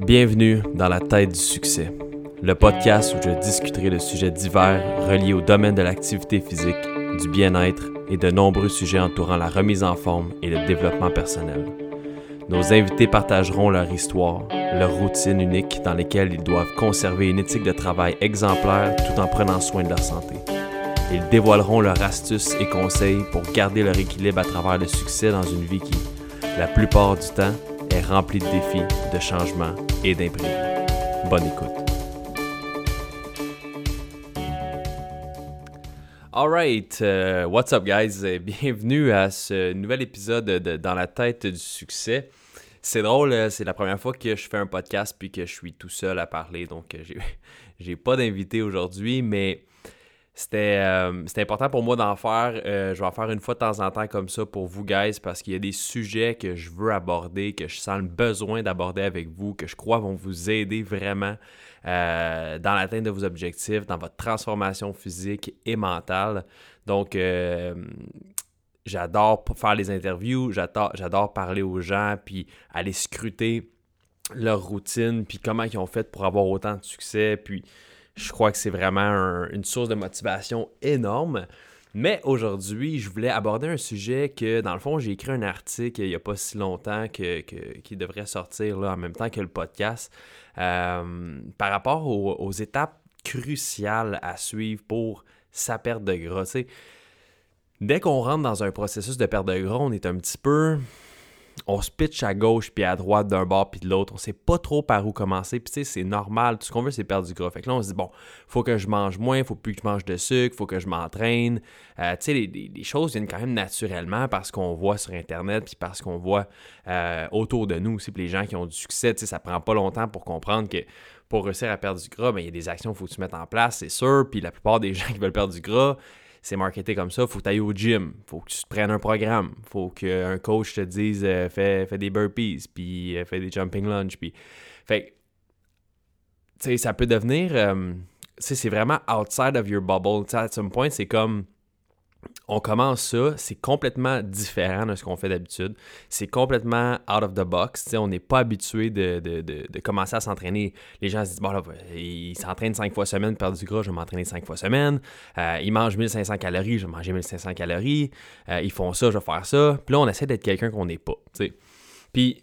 Bienvenue dans la tête du succès, le podcast où je discuterai de sujets divers reliés au domaine de l'activité physique, du bien-être et de nombreux sujets entourant la remise en forme et le développement personnel. Nos invités partageront leur histoire, leur routine unique dans lesquelles ils doivent conserver une éthique de travail exemplaire tout en prenant soin de leur santé. Ils dévoileront leurs astuces et conseils pour garder leur équilibre à travers le succès dans une vie qui, la plupart du temps, est remplie de défis, de changements et d'imprévus. Bonne écoute. Alright, uh, what's up guys? Bienvenue à ce nouvel épisode de Dans la tête du succès. C'est drôle, euh, c'est la première fois que je fais un podcast puis que je suis tout seul à parler, donc euh, j'ai pas d'invité aujourd'hui, mais euh, c'était important pour moi d'en faire. je vais en faire une fois de temps en temps comme ça pour vous, guys, parce qu'il y a des sujets que je veux aborder, que je sens le besoin d'aborder avec vous, que je crois vont vous aider vraiment dans l'atteinte de vos objectifs, dans votre transformation physique et mentale. Donc, j'adore faire les interviews, j'adore parler aux gens, puis aller scruter leur routine, puis comment ils ont fait pour avoir autant de succès, puis je crois que c'est vraiment une source de motivation énorme. Mais aujourd'hui, je voulais aborder un sujet que, dans le fond, j'ai écrit un article il n'y a pas si longtemps que, qui devrait sortir là, en même temps que le podcast euh, par rapport aux, étapes cruciales à suivre pour sa perte de gras. dès qu'on rentre dans un processus de perte de gras, on est un petit peu on se pitch à gauche puis à droite d'un bord puis de l'autre. On sait pas trop par où commencer. Puis tu sais, c'est normal. Tout ce qu'on veut, c'est perdre du gras. Fait que là, on se dit, bon, faut que je mange moins, faut plus que je mange de sucre, faut que je m'entraîne. Euh, tu sais, les, choses viennent quand même naturellement parce qu'on voit sur Internet puis parce qu'on voit euh, autour de nous aussi. Puis les gens qui ont du succès, tu sais, ça prend pas longtemps pour comprendre que pour réussir à perdre du gras, ben, il y a des actions qu'il faut que tu mettes en place, c'est sûr. Puis la plupart des gens qui veulent perdre du gras, c'est marketé comme ça. Faut que tu ailles au gym. Faut que tu te prennes un programme. Faut qu'un coach te dise euh, fais, des burpees, puis euh, fais des jumping lunge. Puis... Fait tu sais, ça peut devenir. Euh, c'est vraiment outside of your bubble. à some point, c'est comme on commence ça, c'est complètement différent de ce qu'on fait d'habitude. C'est complètement out of the box. on n'est pas habitué de, commencer à s'entraîner. Les gens se disent, bon là, ils s'entraînent 5 fois semaine, perdre du gras, je vais m'entraîner 5 fois semaine. Euh, ils mangent 1500 calories, je vais manger 1500 calories. Euh, ils font ça, je vais faire ça. Puis là, on essaie d'être quelqu'un qu'on n'est pas. Puis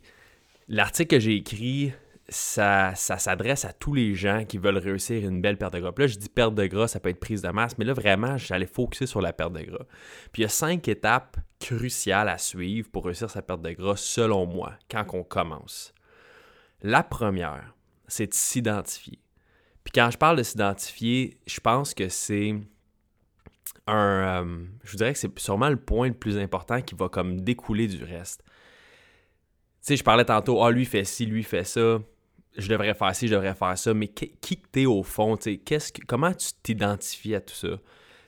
l'article que j'ai écrit, ça, s'adresse à tous les gens qui veulent réussir une belle perte de gras. Là, je dis perte de gras, ça peut être prise de masse, mais là, vraiment, j'allais focuser sur la perte de gras. Puis il y a cinq étapes cruciales à suivre pour réussir sa perte de gras, selon moi, quand on commence. La première, c'est de s'identifier. Puis quand je parle de s'identifier, je pense que c'est un. Euh, je vous dirais que c'est sûrement le point le plus important qui va comme découler du reste. Tu sais, je parlais tantôt, ah, lui fait ci, lui fait ça je devrais faire ci, je devrais faire ça, mais qui, qui t'es au fond, que, comment tu t'identifies à tout ça?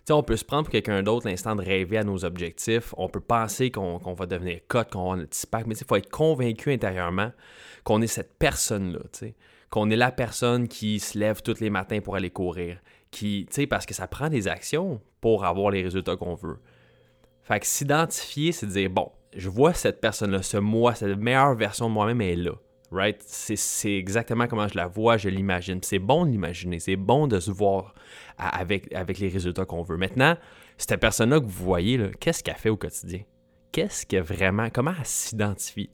on peut se prendre pour quelqu'un d'autre l'instant de rêver à nos objectifs. On peut penser qu'on va devenir cote, qu'on va notre pack, mais il faut être convaincu intérieurement qu'on est cette personne-là, qu'on est la personne qui se lève tous les matins pour aller courir, qui, parce que ça prend des actions pour avoir les résultats qu'on veut. Fait que s'identifier, c'est dire, bon, je vois cette personne-là, ce moi, cette meilleure version de moi-même est là C'est exactement comment je la vois, je l'imagine. C'est bon de l'imaginer, c'est bon de se voir avec, avec les résultats qu'on veut. Maintenant, cette personne-là que vous voyez, qu'est-ce qu'elle fait au quotidien? Qu'est-ce que vraiment, comment elle s'identifie?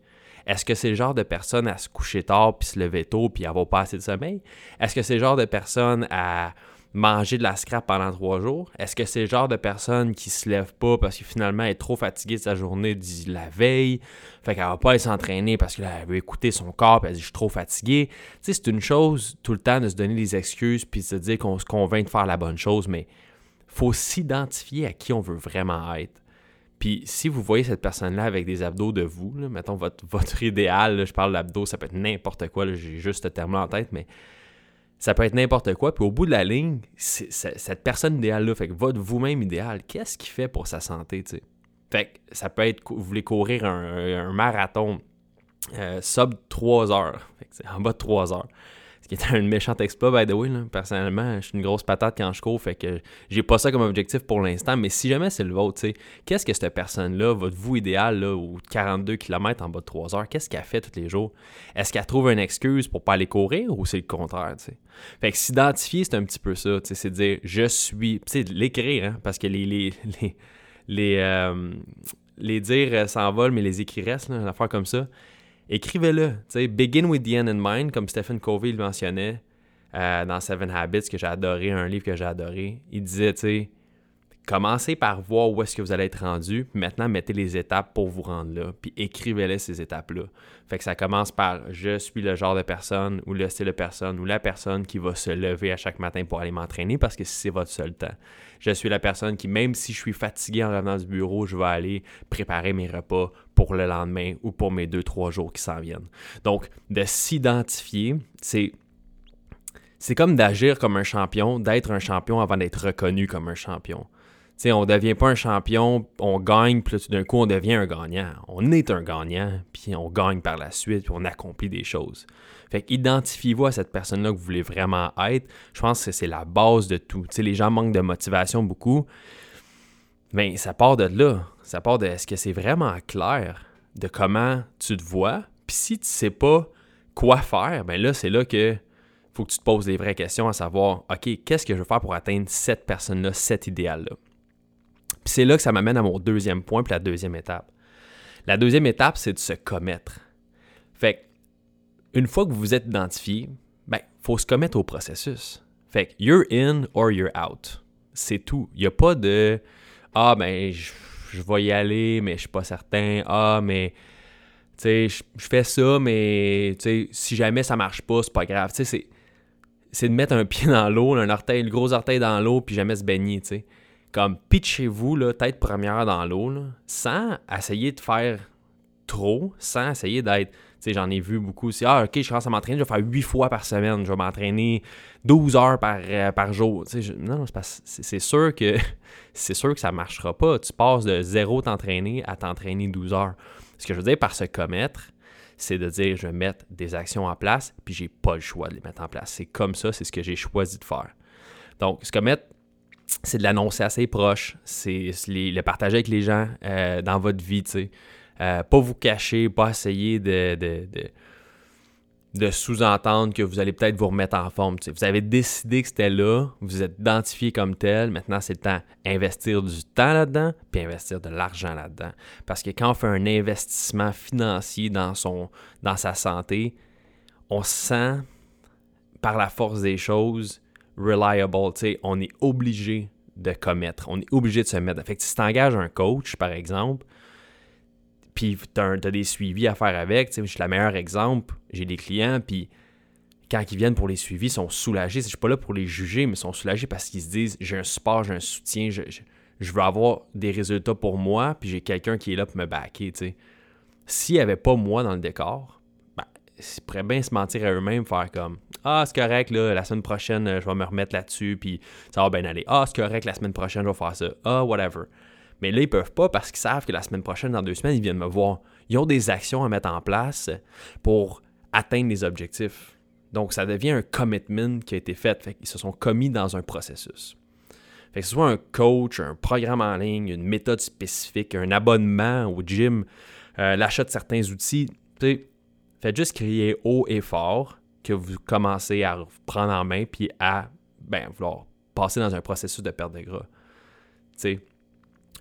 Est-ce que c'est le genre de personne à se coucher tard puis se lever tôt puis avoir pas assez de sommeil? Est-ce que c'est le genre de personne à manger de la scrap pendant trois jours? Est-ce que c'est le genre de personne qui se lève pas parce que finalement est trop fatiguée de sa journée de la veille? Fait qu'elle va pas s'entraîner parce qu'elle veut écouter son corps et elle dit je suis trop fatiguée. Tu c'est une chose tout le temps de se donner des excuses puis de se dire qu'on se convainc de faire la bonne chose, mais faut s'identifier à qui on veut vraiment être. Puis si vous voyez cette personne-là avec des abdos de vous, mettons votre, votre idéal, je parle d'abdos, ça peut être n'importe quoi, j'ai juste ce terme-là en tête, mais ça peut être n'importe quoi. Puis au bout de la ligne, cette personne idéale-là, fait que votre vous-même idéal, qu'est-ce qu'il fait pour sa santé, tu sais? Fait que ça peut être, vous voulez courir un, marathon euh, sub 3 heures, en bas de 3 heures. Qui est un méchant exploit, by the way. Personnellement, je suis une grosse patate quand je cours, fait que j'ai pas ça comme objectif pour l'instant. Mais si jamais c'est le vôtre, qu'est-ce que cette personne-là, votre vous idéal, là, ou 42 km en bas de 3 heures, qu'est-ce qu'elle fait tous les jours? Est-ce qu'elle trouve une excuse pour pas aller courir ou c'est le contraire? T'sais? Fait que s'identifier, c'est un petit peu ça. C'est dire je suis. Sais, l'écrire, hein, parce que les. les, les, les, euh, dire s'envolent, mais les écrits restent, une affaire comme ça écrivez-le. Begin with the end in mind, comme Stephen Covey le mentionnait euh, dans Seven Habits, que j'ai adoré, un livre que j'ai adoré. Il disait, tu sais, commencez par voir où est-ce que vous allez être rendu, puis maintenant mettez les étapes pour vous rendre là, puis écrivez-les ces étapes-là. Fait que ça commence par je suis le genre de personne ou le style de personne ou la personne qui va se lever à chaque matin pour aller m'entraîner parce que c'est votre seul temps. Je suis la personne qui, même si je suis fatigué en revenant du bureau, je vais aller préparer mes repas pour le lendemain ou pour mes deux, trois jours qui s'en viennent. Donc, de s'identifier, c'est c'est comme d'agir comme un champion, d'être un champion avant d'être reconnu comme un champion. sais, on ne devient pas un champion, on gagne, puis tout d'un coup, on devient un gagnant. On est un gagnant, puis on gagne par la suite, puis on accomplit des choses. Fait qu'identifiez-vous à cette personne-là que vous voulez vraiment être. Je pense que c'est la base de tout. sais, les gens manquent de motivation beaucoup. Mais ça part de là. Ça part de est-ce que c'est vraiment clair de comment tu te vois? Puis si tu sais pas quoi faire, ben là, c'est là que faut que tu te poses des vraies questions à savoir, OK, qu'est-ce que je veux faire pour atteindre cette personne-là, cet idéal-là? Puis c'est là que ça m'amène à mon deuxième point, puis la deuxième étape. La deuxième étape, c'est de se commettre. Fait une fois que vous vous êtes identifié, ben, faut se commettre au processus. Fait que, you're in or you're out. C'est tout. Il n'y a pas de ah, ben, je, vais y aller, mais je suis pas certain. Ah, mais, tu sais, je, fais ça, mais, tu sais, si jamais ça marche pas, c'est pas grave. Tu sais, c'est de mettre un pied dans l'eau, un orteil, le gros orteil dans l'eau, puis jamais se baigner, tu sais. Comme pitchez-vous, là, tête première dans l'eau, sans essayer de faire trop, sans essayer d'être j'en ai vu beaucoup. C'est Ah, ok, je commence à m'entraîner, je vais faire 8 fois par semaine, je vais m'entraîner 12 heures par, euh, par jour. non, c'est sûr que c'est sûr que ça ne marchera pas. Tu passes de zéro t'entraîner à t'entraîner 12 heures. Ce que je veux dire par se commettre, c'est de dire je vais mettre des actions en place, puis j'ai pas le choix de les mettre en place. C'est comme ça, c'est ce que j'ai choisi de faire. Donc, se commettre, c'est de l'annoncer assez proche, c'est le partager avec les gens euh, dans votre vie, tu sais. Euh, pas vous cacher, pas essayer de, de, sous-entendre que vous allez peut-être vous remettre en forme. Vous avez décidé que c'était là, vous êtes identifié comme tel, maintenant c'est le temps d'investir du temps là-dedans, puis investir de l'argent là-dedans. Parce que quand on fait un investissement financier dans, son, dans sa santé, on sent par la force des choses reliable. On est obligé de commettre, on est obligé de se mettre. Fait si tu engages un coach, par exemple, puis tu as, des suivis à faire avec. Je suis le meilleur exemple. J'ai des clients, puis quand ils viennent pour les suivis, ils sont soulagés. Je ne suis pas là pour les juger, mais ils sont soulagés parce qu'ils se disent j'ai un support, j'ai un soutien, je, veux avoir des résultats pour moi, puis j'ai quelqu'un qui est là pour me backer. S'il n'y avait pas moi dans le décor, ben, ils pourraient bien se mentir à eux-mêmes, faire comme Ah, c'est correct, la semaine prochaine, je vais me remettre là-dessus, puis ça va bien aller. Ah, c'est correct, la semaine prochaine, je vais faire ça. Ah, whatever. Mais là, ils peuvent pas parce qu'ils savent que la semaine prochaine, dans deux semaines, ils viennent me voir. Ils ont des actions à mettre en place pour atteindre les objectifs. Donc, ça devient un commitment qui a été fait. ils se sont commis dans un processus. Fait que ce soit un coach, un programme en ligne, une méthode spécifique, un abonnement au gym, euh, l'achat de certains outils, faites juste crier haut et fort que vous commencez à prendre en main puis à ben, vouloir passer dans un processus de perte de gras.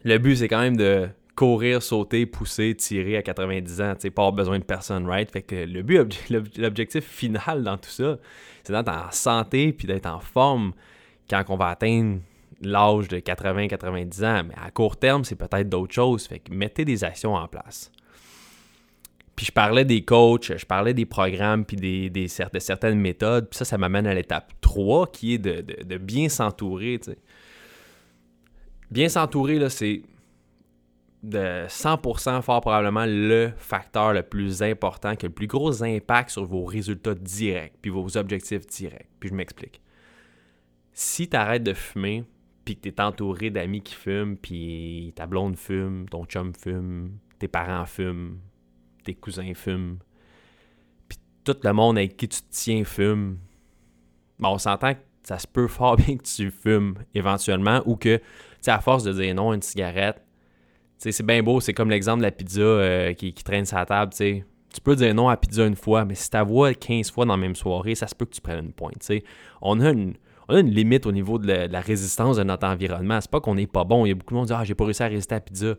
Le but, c'est quand même de courir, sauter, pousser, tirer à 90 ans, tu pas besoin de personne, right? Fait que le but, l'objectif final dans tout ça, c'est d'être en santé puis d'être en forme quand on va atteindre l'âge de 80-90 ans. Mais à court terme, c'est peut-être d'autres choses. Fait que mettez des actions en place. Puis je parlais des coachs, je parlais des programmes, puis des, de certaines méthodes. Puis ça, ça m'amène à l'étape 3, qui est de, de bien s'entourer. Tu. Bien s'entourer, c'est de 100% fort probablement le facteur le plus important qui a le plus gros impact sur vos résultats directs puis vos objectifs directs. Puis je m'explique. Si tu arrêtes de fumer puis que tu es entouré d'amis qui fument puis ta blonde fume, ton chum fume, tes parents fument, tes cousins fument, puis tout le monde avec qui tu te tiens fume, ben, on s'entend que ça se peut fort bien que tu fumes éventuellement ou que, sais, à force de dire non à une cigarette, c'est bien beau, c'est comme l'exemple de la pizza euh, qui, traîne sur la table, tu sais. Tu peux dire non à la pizza une fois, mais si tu vois 15 fois dans la même soirée, ça se peut que tu prennes une pointe, tu sais. On a une, une limite au niveau de la, résistance de notre environnement. C'est pas qu'on n'est pas bon. Il y a beaucoup de monde qui dit Ah, j'ai pas réussi à résister à la pizza.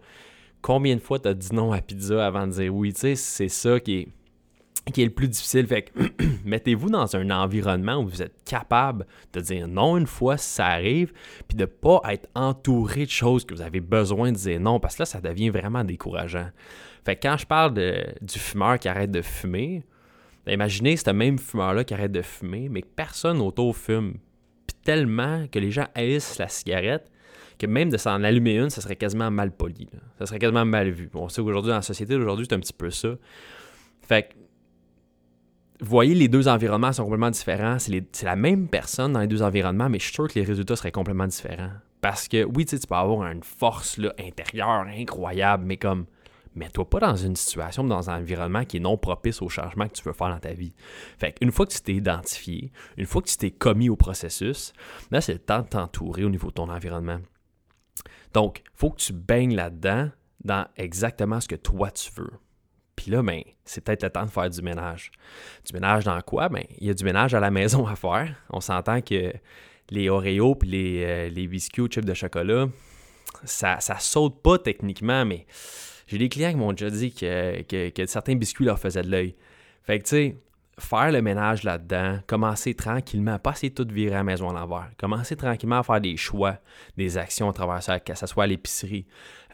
Combien de fois tu as dit non à la pizza avant de dire oui? Tu sais, c'est ça qui est qui est le plus difficile. Fait que mettez-vous dans un environnement où vous êtes capable de dire non une fois si ça arrive, puis de ne pas être entouré de choses que vous avez besoin de dire non, parce que là, ça devient vraiment décourageant. Fait que quand je parle du fumeur qui arrête de fumer, ben, imaginez ce même fumeur-là qui arrête de fumer, mais que personne autour fume. Puis tellement que les gens haïssent la cigarette, que même de s'en allumer une, ça serait quasiment mal poli. Ça serait quasiment mal vu. On sait qu'aujourd'hui, dans la société d'aujourd'hui, c'est un petit peu ça. Fait que voyez, les deux environnements sont complètement différents. C'est la même personne dans les deux environnements, mais je suis sûr que les résultats seraient complètement différents. Parce que oui, tu peux avoir une force là, intérieure incroyable, mais comme mets-toi pas dans une situation, dans un environnement qui est non propice au changement que tu veux faire dans ta vie. Fait qu'une fois que tu t'es identifié, une fois que tu t'es commis au processus, là, c'est le temps de t'entourer au niveau de ton environnement. Donc, il faut que tu baignes là-dedans dans exactement ce que toi tu veux. Puis là, ben, c'est peut-être le temps de faire du ménage. Du ménage dans quoi? Ben, il y a du ménage à la maison à faire. On s'entend que les Oreos puis les, euh, biscuits aux chips de chocolat, ça, ça saute pas techniquement, mais j'ai des clients qui m'ont déjà dit que, que, certains biscuits leur faisaient de l'œil. Fait que, tu sais, faire le ménage là-dedans, commencer tranquillement, pas essayer de tout virer à la maison à l'envers. Commencer tranquillement à faire des choix, des actions à travers ça, que ce soit à l'épicerie,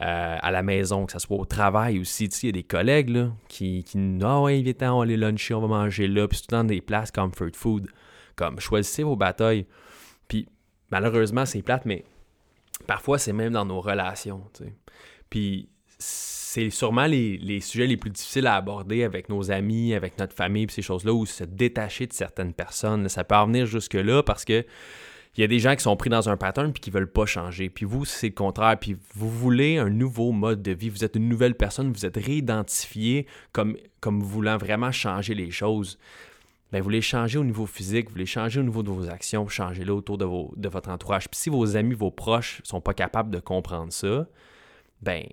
euh, à la maison, que ce soit au travail aussi. Tu sais, il y a des collègues là, qui, qui Ah ouais, viens, on va aller luncher, on va manger là, puis tout dans des places comfort food. Comme choisissez vos batailles. Puis malheureusement, c'est plate, mais parfois c'est même dans nos relations. Tu sais. Puis c'est sûrement les, sujets les plus difficiles à aborder avec nos amis, avec notre famille, ces choses-là, où se détacher de certaines personnes. Ça peut en venir jusque-là parce que il y a des gens qui sont pris dans un pattern puis qui veulent pas changer. Puis vous, c'est le contraire. Puis vous voulez un nouveau mode de vie. Vous êtes une nouvelle personne. Vous êtes réidentifié comme, voulant vraiment changer les choses. Bien, vous voulez changer au niveau physique, vous voulez changer au niveau de vos actions, changer là autour de, vos, de votre entourage. Puis si vos amis, vos proches sont pas capables de comprendre ça, ben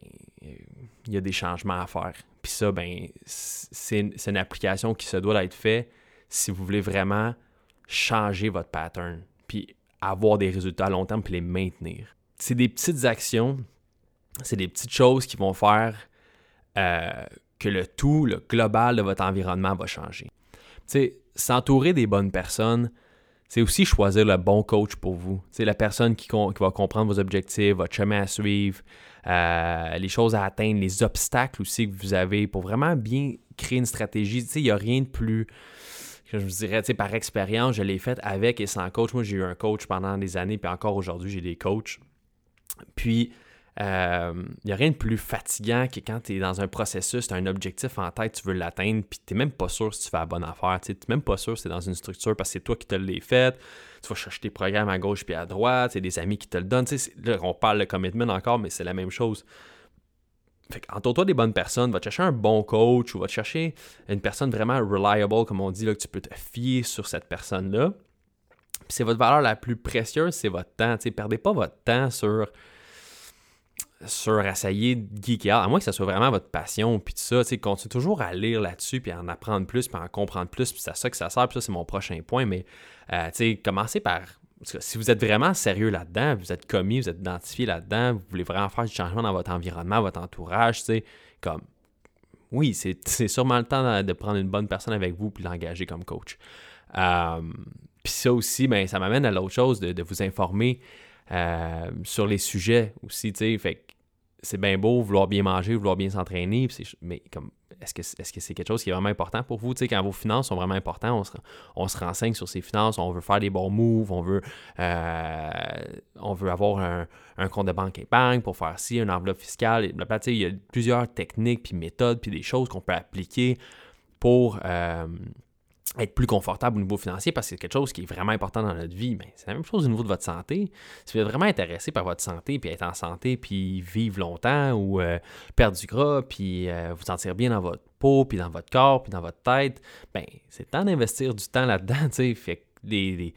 il y a des changements à faire. Puis ça, ben, c'est une application qui se doit d'être faite si vous voulez vraiment changer votre pattern, puis avoir des résultats à long terme, puis les maintenir. C'est des petites actions, c'est des petites choses qui vont faire euh, que le tout, le global de votre environnement va changer. Tu sais, s'entourer des bonnes personnes, c'est aussi choisir le bon coach pour vous. C'est la personne qui, va comprendre vos objectifs, votre chemin à suivre, euh, les choses à atteindre, les obstacles aussi que vous avez pour vraiment bien créer une stratégie. Il n'y a rien de plus je vous dirais, par expérience, je l'ai fait avec et sans coach. Moi, j'ai eu un coach pendant des années, puis encore aujourd'hui, j'ai des coachs. Puis, il euh, n'y a rien de plus fatigant que quand tu es dans un processus, tu as un objectif en tête, tu veux l'atteindre, puis tu même pas sûr si tu fais la bonne affaire. Tu n'es même pas sûr si tu es dans une structure parce que c'est toi qui te l'as fait. Tu vas chercher tes programmes à gauche puis à droite, c'est des amis qui te le donnent. Là, on parle de commitment encore, mais c'est la même chose. entoure-toi des bonnes personnes, va te chercher un bon coach ou va te chercher une personne vraiment reliable, comme on dit, là, que tu peux te fier sur cette personne-là. C'est votre valeur la plus précieuse, c'est votre temps. Ne perdez pas votre temps sur sur essayer de à moins que ce soit vraiment votre passion, puis tout ça, tu sais, continuez toujours à lire là-dessus, puis à en apprendre plus, puis en comprendre plus, puis c'est à ça que ça sert, puis ça, c'est mon prochain point, mais, euh, tu sais, commencez par, si vous êtes vraiment sérieux là-dedans, vous êtes commis, vous êtes identifié là-dedans, vous voulez vraiment faire du changement dans votre environnement, votre entourage, tu sais, comme, oui, c'est sûrement le temps de prendre une bonne personne avec vous, puis l'engager comme coach. Euh, puis ça aussi, ben, ça m'amène à l'autre chose, de, de vous informer euh, sur les sujets aussi, tu sais. Fait c'est bien beau vouloir bien manger, vouloir bien s'entraîner, mais comme est-ce que est-ce que c'est quelque chose qui est vraiment important pour vous? Quand vos finances sont vraiment importantes, on se, renseigne sur ses finances, on veut faire des bons moves, on veut, euh, on veut avoir un, compte de banque épargne pour faire ci, une enveloppe fiscale. Il y a plusieurs techniques, puis méthodes, puis des choses qu'on peut appliquer pour euh, être plus confortable au niveau financier parce que c'est quelque chose qui est vraiment important dans notre vie. Mais c'est la même chose au niveau de votre santé. Si vous êtes vraiment intéressé par votre santé, puis être en santé, puis vivre longtemps ou euh, perdre du gras, puis euh, vous sentir bien dans votre peau, puis dans votre corps, puis dans votre tête, ben c'est temps d'investir du temps là-dedans. Fait les,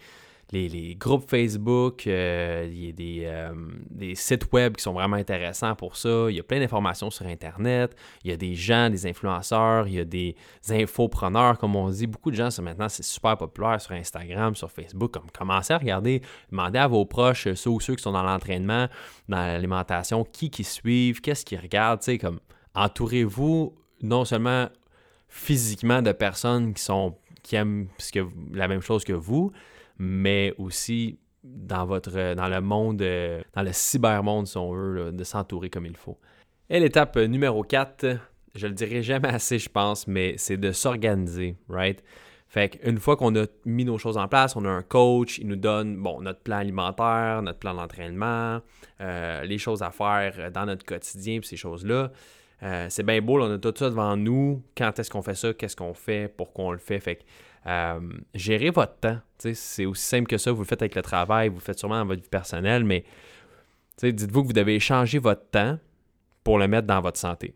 groupes Facebook, euh, il y a des, euh, des, sites web qui sont vraiment intéressants pour ça. Il y a plein d'informations sur Internet. Il y a des gens, des influenceurs, il y a des infopreneurs, comme on dit. Beaucoup de gens, maintenant, c'est super populaire sur Instagram, sur Facebook. Comme, commencez à regarder, demandez à vos proches, ceux ou ceux qui sont dans l'entraînement, dans l'alimentation, qui qui suivent, qu'est-ce qu'ils regardent. Comme, entourez-vous non seulement physiquement de personnes qui sont qui aiment la même chose que vous, mais aussi dans votre dans le monde, euh, dans le cybermonde, si on veut, de s'entourer comme il faut. Et l'étape numéro 4, je le dirai jamais assez, je pense, mais c'est de s'organiser, right? Fait qu'une fois qu'on a mis nos choses en place, on a un coach, il nous donne bon, notre plan alimentaire, notre plan d'entraînement, euh, les choses à faire dans notre quotidien, puis ces choses-là. Euh, c'est bien beau, on a tout ça devant nous. Quand est-ce qu'on fait ça? Qu'est-ce qu'on fait? pour qu'on le fait? Fait que euh, gérez votre temps. C'est aussi simple que ça. Vous le faites avec le travail, vous le faites sûrement dans votre vie personnelle, mais dites-vous que vous devez changer votre temps pour le mettre dans votre santé.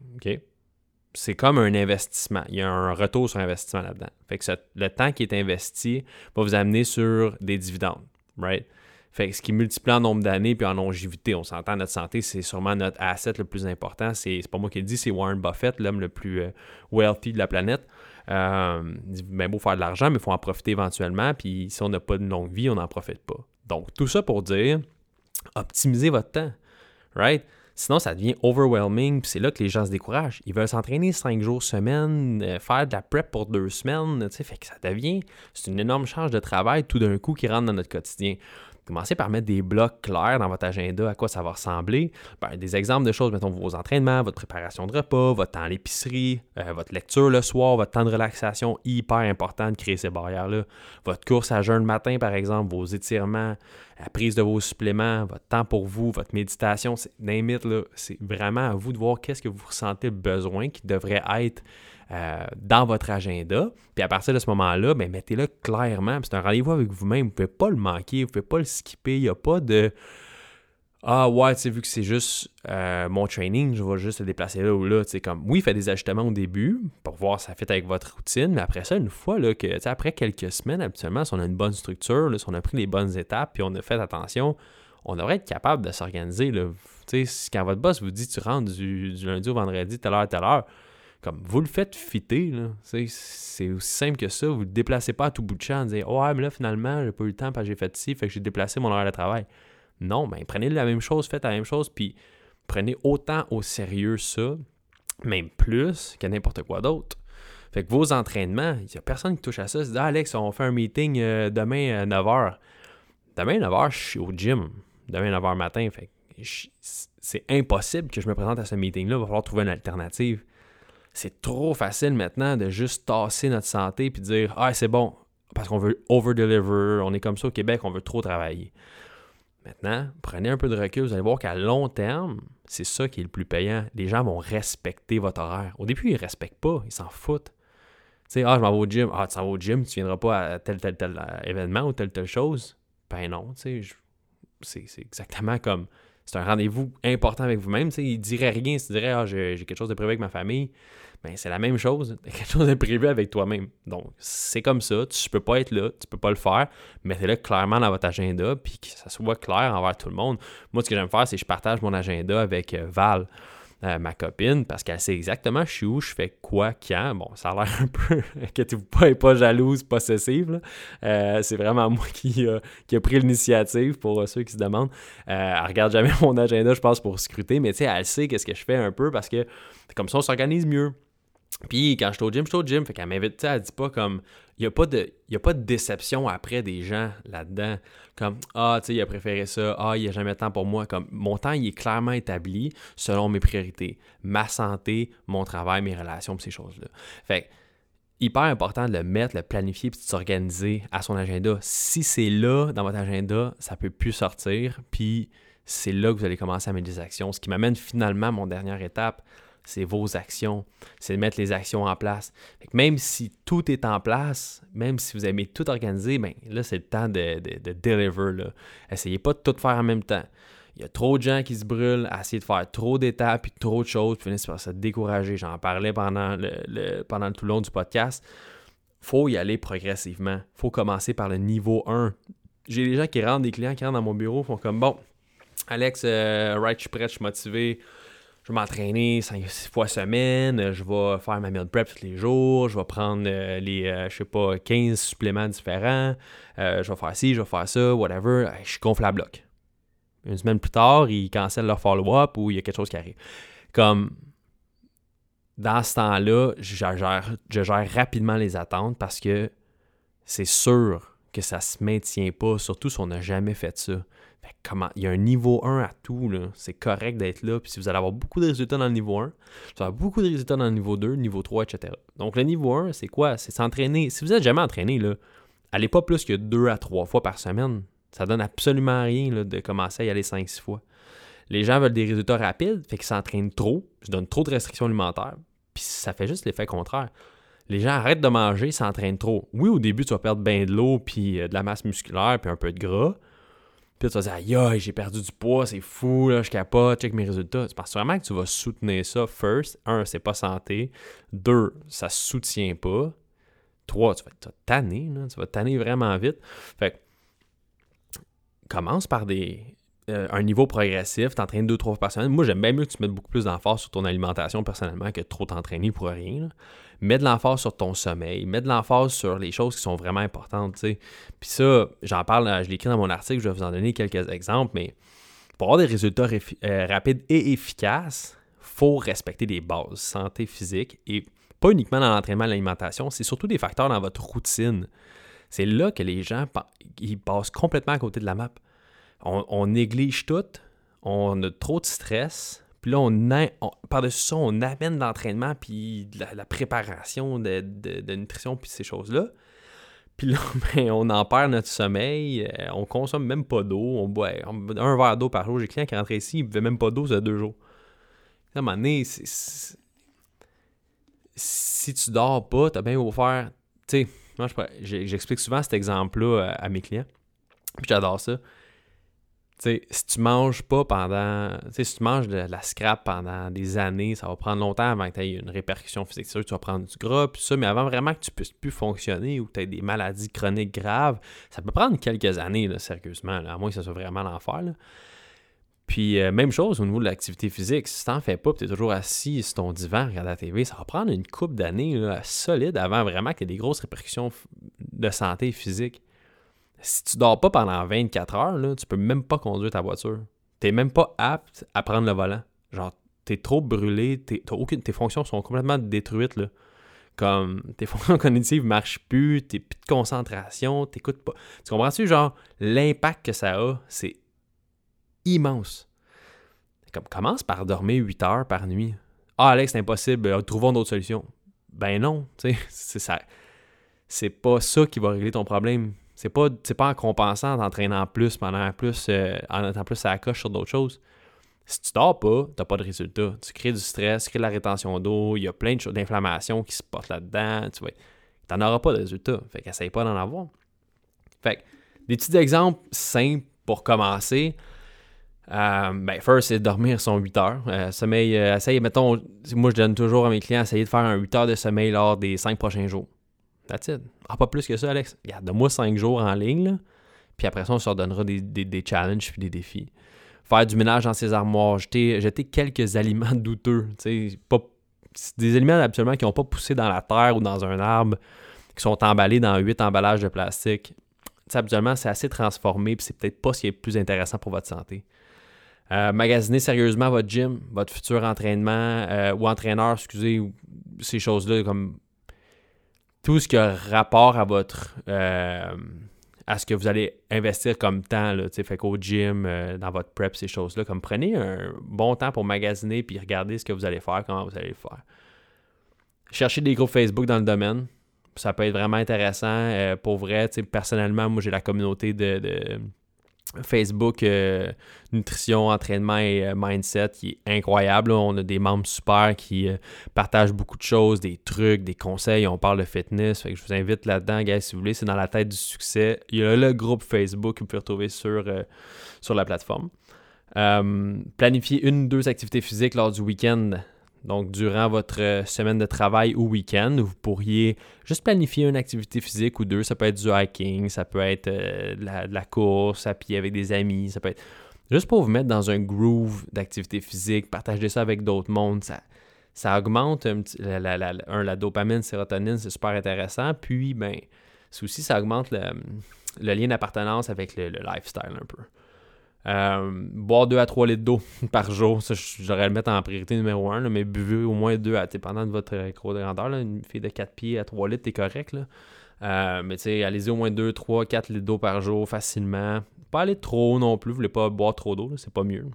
C'est comme un investissement. Il y a un retour sur investissement là-dedans. Fait que le temps qui est investi va vous amener sur des dividendes. Right? Fait que ce qui multiplie en nombre d'années puis en longévité, on s'entend, notre santé, c'est sûrement notre asset le plus important. C'est pas moi qui le dis, c'est Warren Buffett, l'homme le plus euh, wealthy de la planète. Euh, il dit, ben, beau faire de l'argent, mais il faut en profiter éventuellement. Puis si on n'a pas de longue vie, on n'en profite pas. Donc, tout ça pour dire, optimisez votre temps. Right? Sinon, ça devient overwhelming, puis c'est là que les gens se découragent. Ils veulent s'entraîner cinq jours semaine, euh, faire de la prep pour deux semaines, tu sais, fait que ça devient, c'est une énorme charge de travail tout d'un coup qui rentre dans notre quotidien. Commencez par mettre des blocs clairs dans votre agenda, à quoi ça va ressembler. Ben, des exemples de choses, mettons vos entraînements, votre préparation de repas, votre temps à l'épicerie, euh, votre lecture le soir, votre temps de relaxation, hyper important de créer ces barrières-là. Votre course à jeun le matin, par exemple, vos étirements, la prise de vos suppléments, votre temps pour vous, votre méditation, c'est c'est vraiment à vous de voir qu'est-ce que vous ressentez besoin qui devrait être euh, dans votre agenda. Puis à partir de ce moment-là, ben, mettez-le clairement. C'est un rendez-vous avec vous-même. Vous ne pouvez pas le manquer, vous ne pouvez pas le skipper. Il n'y a pas de Ah ouais, tu sais, vu que c'est juste euh, mon training, je vais juste le déplacer là ou là. Tu comme oui, faites des ajustements au début pour voir si ça fait avec votre routine. Mais après ça, une fois là, que, tu sais, après quelques semaines, habituellement, si on a une bonne structure, si on a pris les bonnes étapes, puis on a fait attention, on devrait être capable de s'organiser. Quand votre boss vous dit tu rentres du, du lundi au vendredi, telle heure, telle heure, comme vous le faites fitter, c'est aussi simple que ça. Vous ne le déplacez pas à tout bout de champ en disant Ouais, mais là, finalement, j'ai pas eu le temps parce que j'ai fait ci, fait que j'ai déplacé mon horaire de travail. Non, ben prenez la même chose, faites la même chose, puis prenez autant au sérieux ça, même plus que n'importe quoi d'autre. Fait que vos entraînements, il n'y a personne qui touche à ça. C'est ah, Alex, on fait un meeting euh, demain à 9h. Demain à 9h, je suis au gym. Demain à 9h matin. Fait c'est impossible que je me présente à ce meeting-là. Il va falloir trouver une alternative c'est trop facile maintenant de juste tasser notre santé puis dire Ah, c'est bon, parce qu'on veut over-deliver, on est comme ça au Québec, on veut trop travailler. Maintenant, prenez un peu de recul, vous allez voir qu'à long terme, c'est ça qui est le plus payant. Les gens vont respecter votre horaire. Au début, ils ne respectent pas, ils s'en foutent. Tu sais, ah, je m'en vais au gym. Ah, tu s'en vas au gym, tu ne viendras pas à tel, tel, tel euh, événement ou telle, telle chose? Ben non, tu sais, c'est exactement comme. C'est un rendez-vous important avec vous-même. Il dirait rien s'il dirait, ah, j'ai quelque chose de prévu avec ma famille ben, c'est la même chose, quelque chose de prévu avec toi-même. Donc, c'est comme ça, tu peux pas être là, tu peux pas le faire, mettez-le clairement dans votre agenda, puis que ça soit clair envers tout le monde. Moi, ce que j'aime faire, c'est que je partage mon agenda avec euh, Val. Euh, ma copine, parce qu'elle sait exactement je suis où, je fais quoi, quand. Bon, ça a l'air un peu, inquiétez-vous pas, pas jalouse, possessive. Euh, c'est vraiment moi qui, qui a pris l'initiative pour ceux qui se demandent. elle regarde jamais mon agenda, je pense, pour scruter, mais tu sais, elle sait qu'est-ce que je fais un peu parce que comme ça, on s'organise mieux. Puis quand je suis au gym, je suis au gym. Fait qu'elle m'invite, tu sais, elle dit pas comme. Il n'y a, pas de, pas de déception après des gens là-dedans. Comme Ah, tu sais, il a préféré ça. Ah, il n'y a jamais de temps pour moi. Comme mon temps, il est clairement établi selon mes priorités. Ma santé, mon travail, mes relations, ces choses-là. Fait que, hyper important de le mettre, le planifier, puis de s'organiser à son agenda. Si c'est là, dans votre agenda, ça peut plus sortir. Puis c'est là que vous allez commencer à mettre des actions. Ce qui m'amène finalement à mon dernière étape c'est vos actions, c'est de mettre les actions en place. même si tout est en place, même si vous aimez tout organiser, ben, là, c'est le temps de, de, deliver. Essayez pas de tout faire en même temps. Il y a trop de gens qui se brûlent à essayer de faire trop d'étapes et trop de choses, puis finissent par se décourager. J'en parlais pendant, le, tout le long du podcast. faut y aller progressivement. faut commencer par le niveau 1. J'ai des gens qui rentrent, des clients qui rentrent dans mon bureau, font comme bon, Alex, euh, right, je suis prêt, je suis motivé. Je vais m'entraîner 5 fois semaine, je vais faire ma meal prep tous les jours, je vais prendre euh, les, euh, je sais pas, 15 suppléments différents, je vais faire ci, je vais faire ça, whatever. Je suis gonflé à bloc. Une semaine plus tard, ils cancellent leur follow-up ou il y a quelque chose qui arrive. Comme, dans ce temps-là, je gère, je gère rapidement les attentes parce que c'est sûr que ça se maintient pas, surtout si on n'a jamais fait ça. comment, il y a un niveau 1 à tout, c'est correct d'être là. Puis si vous allez avoir beaucoup de résultats dans le niveau 1, vous allez avoir beaucoup de résultats dans le niveau 2, niveau 3, etc. Donc le niveau 1, c'est quoi? C'est s'entraîner. Si vous n'êtes jamais entraîné, là, allez pas plus que 2 à 3 fois par semaine. Ça donne absolument rien de commencer à y aller 5-6 fois. Les gens veulent des résultats rapides, fait qu'ils s'entraînent trop, se donnent trop de restrictions alimentaires, puis ça fait juste l'effet contraire. Les gens arrêtent de manger, s'entraînent trop. Oui, au début, tu vas perdre bien de l'eau, puis euh, de la masse musculaire, puis un peu de gras. Puis tu vas dire, aïe, aïe, j'ai perdu du poids, c'est fou, là, je capote, check mes résultats. C'est parce que vraiment que tu vas soutenir ça, first. Un, c'est pas santé. Deux, ça se soutient pas. Trois, tu vas tanner, tu vas tanner vraiment vite. Fait que, commence par des, euh, un niveau progressif, t'entraînes deux, trois fois par. Moi, j'aime bien mieux que tu mettes beaucoup plus d'emphase sur ton alimentation personnellement que trop t'entraîner pour rien. Mets de l'emphase sur ton sommeil, mets de l'emphase sur les choses qui sont vraiment importantes. Puis ça, j'en parle, je l'écris dans mon article, je vais vous en donner quelques exemples, mais pour avoir des résultats euh, rapides et efficaces, faut respecter des bases, santé physique et pas uniquement dans l'entraînement et l'alimentation, c'est surtout des facteurs dans votre routine. C'est là que les gens ils passent complètement à côté de la map on, néglige tout, on a trop de stress, puis là, on, par-dessus ça, on amène l'entraînement, puis la, préparation de, nutrition, puis ces choses-là. Puis là, ben, on en perd notre sommeil, euh, on consomme même pas d'eau, on boit un verre d'eau par jour. J'ai client qui rentré ici, il ne buvait même pas d'eau, ça deux jours. À un moment donné, si tu dors pas, t'as bien beau faire. Tu sais, moi, j'explique souvent cet exemple-là à, mes clients. Puis j'adore ça sais, si tu manges pas pendant. Si tu manges de, la scrap pendant des années, ça va prendre longtemps avant que tu aies une répercussion physique. C'est sûr que tu vas prendre du gras, puis ça, mais avant vraiment que tu puisses plus fonctionner ou que tu aies des maladies chroniques graves, ça peut prendre quelques années, là, sérieusement, à moins que ça soit vraiment l'enfer. Puis, euh, même chose au niveau de l'activité physique. Si tu n'en fais pas, tu es toujours assis sur ton divan, regarde la TV, ça va prendre une coupe d'années solide avant vraiment qu'il y ait des grosses répercussions de santé physique si tu dors pas pendant 24 heures, là, tu peux même pas conduire ta voiture. T'es même pas apte à prendre le volant. Genre, t'es trop brûlé, aucune, tes fonctions sont complètement détruites. Là. Comme tes fonctions cognitives marchent plus, t'es plus de concentration, t'écoutes pas. Tu comprends-tu, genre, l'impact que ça a, c'est immense. Comme, commence par dormir 8 heures par nuit. Ah, Alex, c'est impossible, euh, trouvons d'autres solutions. Ben non, tu sais, c'est ça. C'est pas ça qui va régler ton problème. C'est pas, pas en compensant, en t'entraînant plus, pendant plus, euh, en étant plus à la coche sur d'autres choses. Si tu dors pas, tu n'as pas de résultat. Tu crées du stress, tu crées de la rétention d'eau, il y a plein de choses d'inflammation qui se portent là-dedans. Tu n'en auras pas de résultat. Fait qu'essaye pas d'en avoir. Fait des petits exemples simples pour commencer. Euh, ben, first, c'est dormir son 8 heures. Euh, sommeil, essaye, mettons, moi je donne toujours à mes clients, essayer de faire un 8 heures de sommeil lors des 5 prochains jours. Ah, pas plus que ça, Alex. Regarde, donne-moi cinq jours en ligne, puis après ça, on se redonnera des, des, challenges puis des défis. Faire du ménage dans ses armoires, jeter, jeter quelques aliments douteux. Pas, des aliments absolument qui n'ont pas poussé dans la terre ou dans un arbre, qui sont emballés dans huit emballages de plastique. Habituellement, c'est assez transformé, puis c'est peut-être pas ce qui est le plus intéressant pour votre santé. Euh, magasiner sérieusement votre gym, votre futur entraînement euh, ou entraîneur, excusez, ces choses-là comme tout ce qui a rapport à votre euh, à ce que vous allez investir comme temps, là, fait qu'au gym, euh, dans votre prep, ces choses-là, comme prenez un bon temps pour magasiner puis regardez ce que vous allez faire, comment vous allez le faire. Cherchez des groupes Facebook dans le domaine. Ça peut être vraiment intéressant. Euh, pour vrai, personnellement, moi j'ai la communauté de Facebook euh, Nutrition, Entraînement et euh, Mindset qui est incroyable. On a des membres super qui euh, partagent beaucoup de choses, des trucs, des conseils. On parle de fitness. je vous invite là-dedans, guys, si vous voulez. C'est dans la tête du succès. Il y a le groupe Facebook que vous pouvez retrouver sur, sur la plateforme. planifier une ou deux activités physiques lors du week-end Donc, durant votre euh, semaine de travail ou week-end, vous pourriez juste planifier une activité physique ou deux. Ça peut être du hiking, ça peut être euh, de, la, course à pied avec des amis, ça peut être juste pour vous mettre dans un groove d'activité physique, partager ça avec d'autres mondes. Ça, ça augmente la, la, la, la, dopamine, sérotonine, c'est super intéressant. Puis, ben, aussi, ça augmente le, lien d'appartenance avec le, lifestyle un peu. Euh, boire 2 à 3 litres d'eau par jour, ça, j'aurais le mettre en priorité numéro 1, mais buvez au moins 2 à, dépendant de votre gros de grandeur. une fille de 4 pieds à 3 litres, t'es correct. Là. Euh, mais tu sais, allez-y au moins 2, 3, 4 litres d'eau par jour facilement. Pas aller trop non plus, vous voulez pas boire trop d'eau, c'est pas mieux.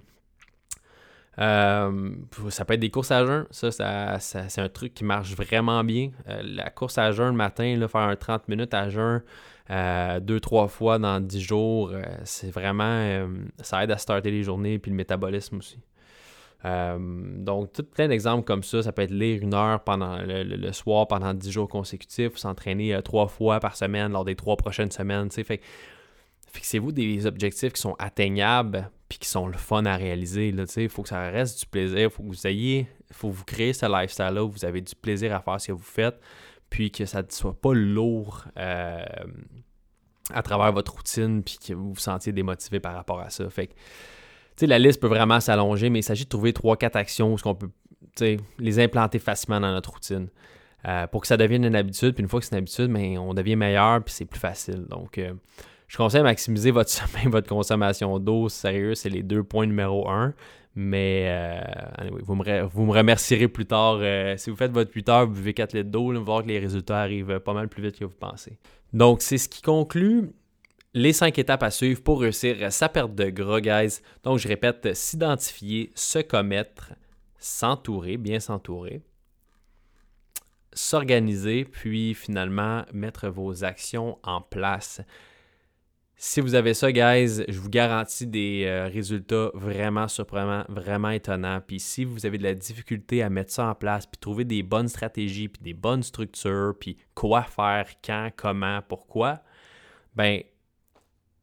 Euh, ça peut être des courses à jeun. Ça, c'est un truc qui marche vraiment bien. la course à jeun le matin, là, faire un 30 minutes à jeun, euh, deux, trois fois dans dix jours, euh, c'est vraiment. Euh, ça aide à starter les journées puis le métabolisme aussi. donc, tout plein d'exemples comme ça. Ça peut être lire une heure pendant le, soir pendant dix jours consécutifs, s'entraîner trois fois par semaine lors des trois prochaines semaines. Fait, fixez-vous des objectifs qui sont atteignables puis qui sont le fun à réaliser. Il faut que ça reste du plaisir. Il faut que vous ayez. faut vous créer ce lifestyle-là où vous avez du plaisir à faire ce que vous faites puis que ça ne soit pas lourd euh, à travers votre routine, puis que vous vous sentiez démotivé par rapport à ça. Fait que, la liste peut vraiment s'allonger, mais il s'agit de trouver 3-4 actions où on peut les implanter facilement dans notre routine. Euh, pour que ça devienne une habitude, puis une fois que c'est une habitude, ben, on devient meilleur, puis c'est plus facile. Donc, euh, je conseille de maximiser votre sommeil, votre consommation d'eau. Sérieux, c'est les deux points numéro un. Mais euh, vous, me, remercierez plus tard. Euh, si vous faites votre 8 heures, buvez 4 litres d'eau, vous voir que les résultats arrivent pas mal plus vite que vous pensez. Donc, c'est ce qui conclut les 5 étapes à suivre pour réussir sa perte de gras, guys. Donc, je répète, s'identifier, se commettre, s'entourer, bien s'entourer, s'organiser, puis finalement mettre vos actions en place. Si vous avez ça, guys, je vous garantis des euh, résultats vraiment surprenants, vraiment étonnants. Puis si vous avez de la difficulté à mettre ça en place, puis trouver des bonnes stratégies, puis des bonnes structures, puis quoi faire, quand, comment, pourquoi, ben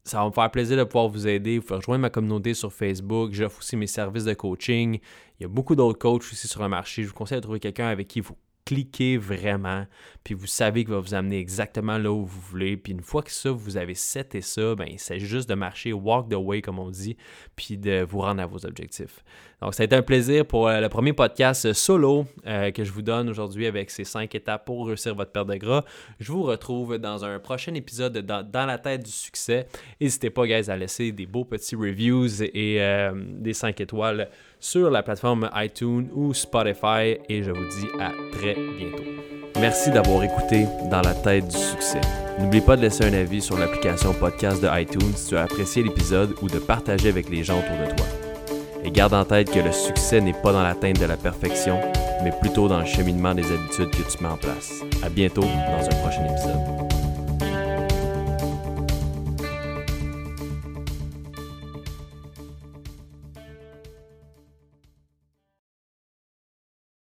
ça va me faire plaisir de pouvoir vous aider. Vous pouvez rejoindre ma communauté sur Facebook. J'offre aussi mes services de coaching. Il y a beaucoup d'autres coachs aussi sur le marché. Je vous conseille de trouver quelqu'un avec qui vous cliquez vraiment, puis vous savez qu'il va vous amener exactement là où vous voulez. Puis une fois que ça, vous avez seté ça, ben, c'est juste de marcher walk the way, comme on dit, puis de vous rendre à vos objectifs. Donc, ça a été un plaisir pour euh, le premier podcast solo euh, que je vous donne aujourd'hui avec ces cinq étapes pour réussir votre perte de gras. Je vous retrouve dans un prochain épisode dans, la tête du succès. N'hésitez pas, guys, à laisser des beaux petits reviews et euh, des cinq étoiles sur la plateforme iTunes ou Spotify et je vous dis à très bientôt. Merci d'avoir écouté Dans la tête du succès. N'oublie pas de laisser un avis sur l'application podcast de iTunes si tu as apprécié l'épisode ou de partager avec les gens autour de toi. Et garde en tête que le succès n'est pas dans l'atteinte de la perfection, mais plutôt dans le cheminement des habitudes que tu mets en place. À bientôt dans un prochain épisode.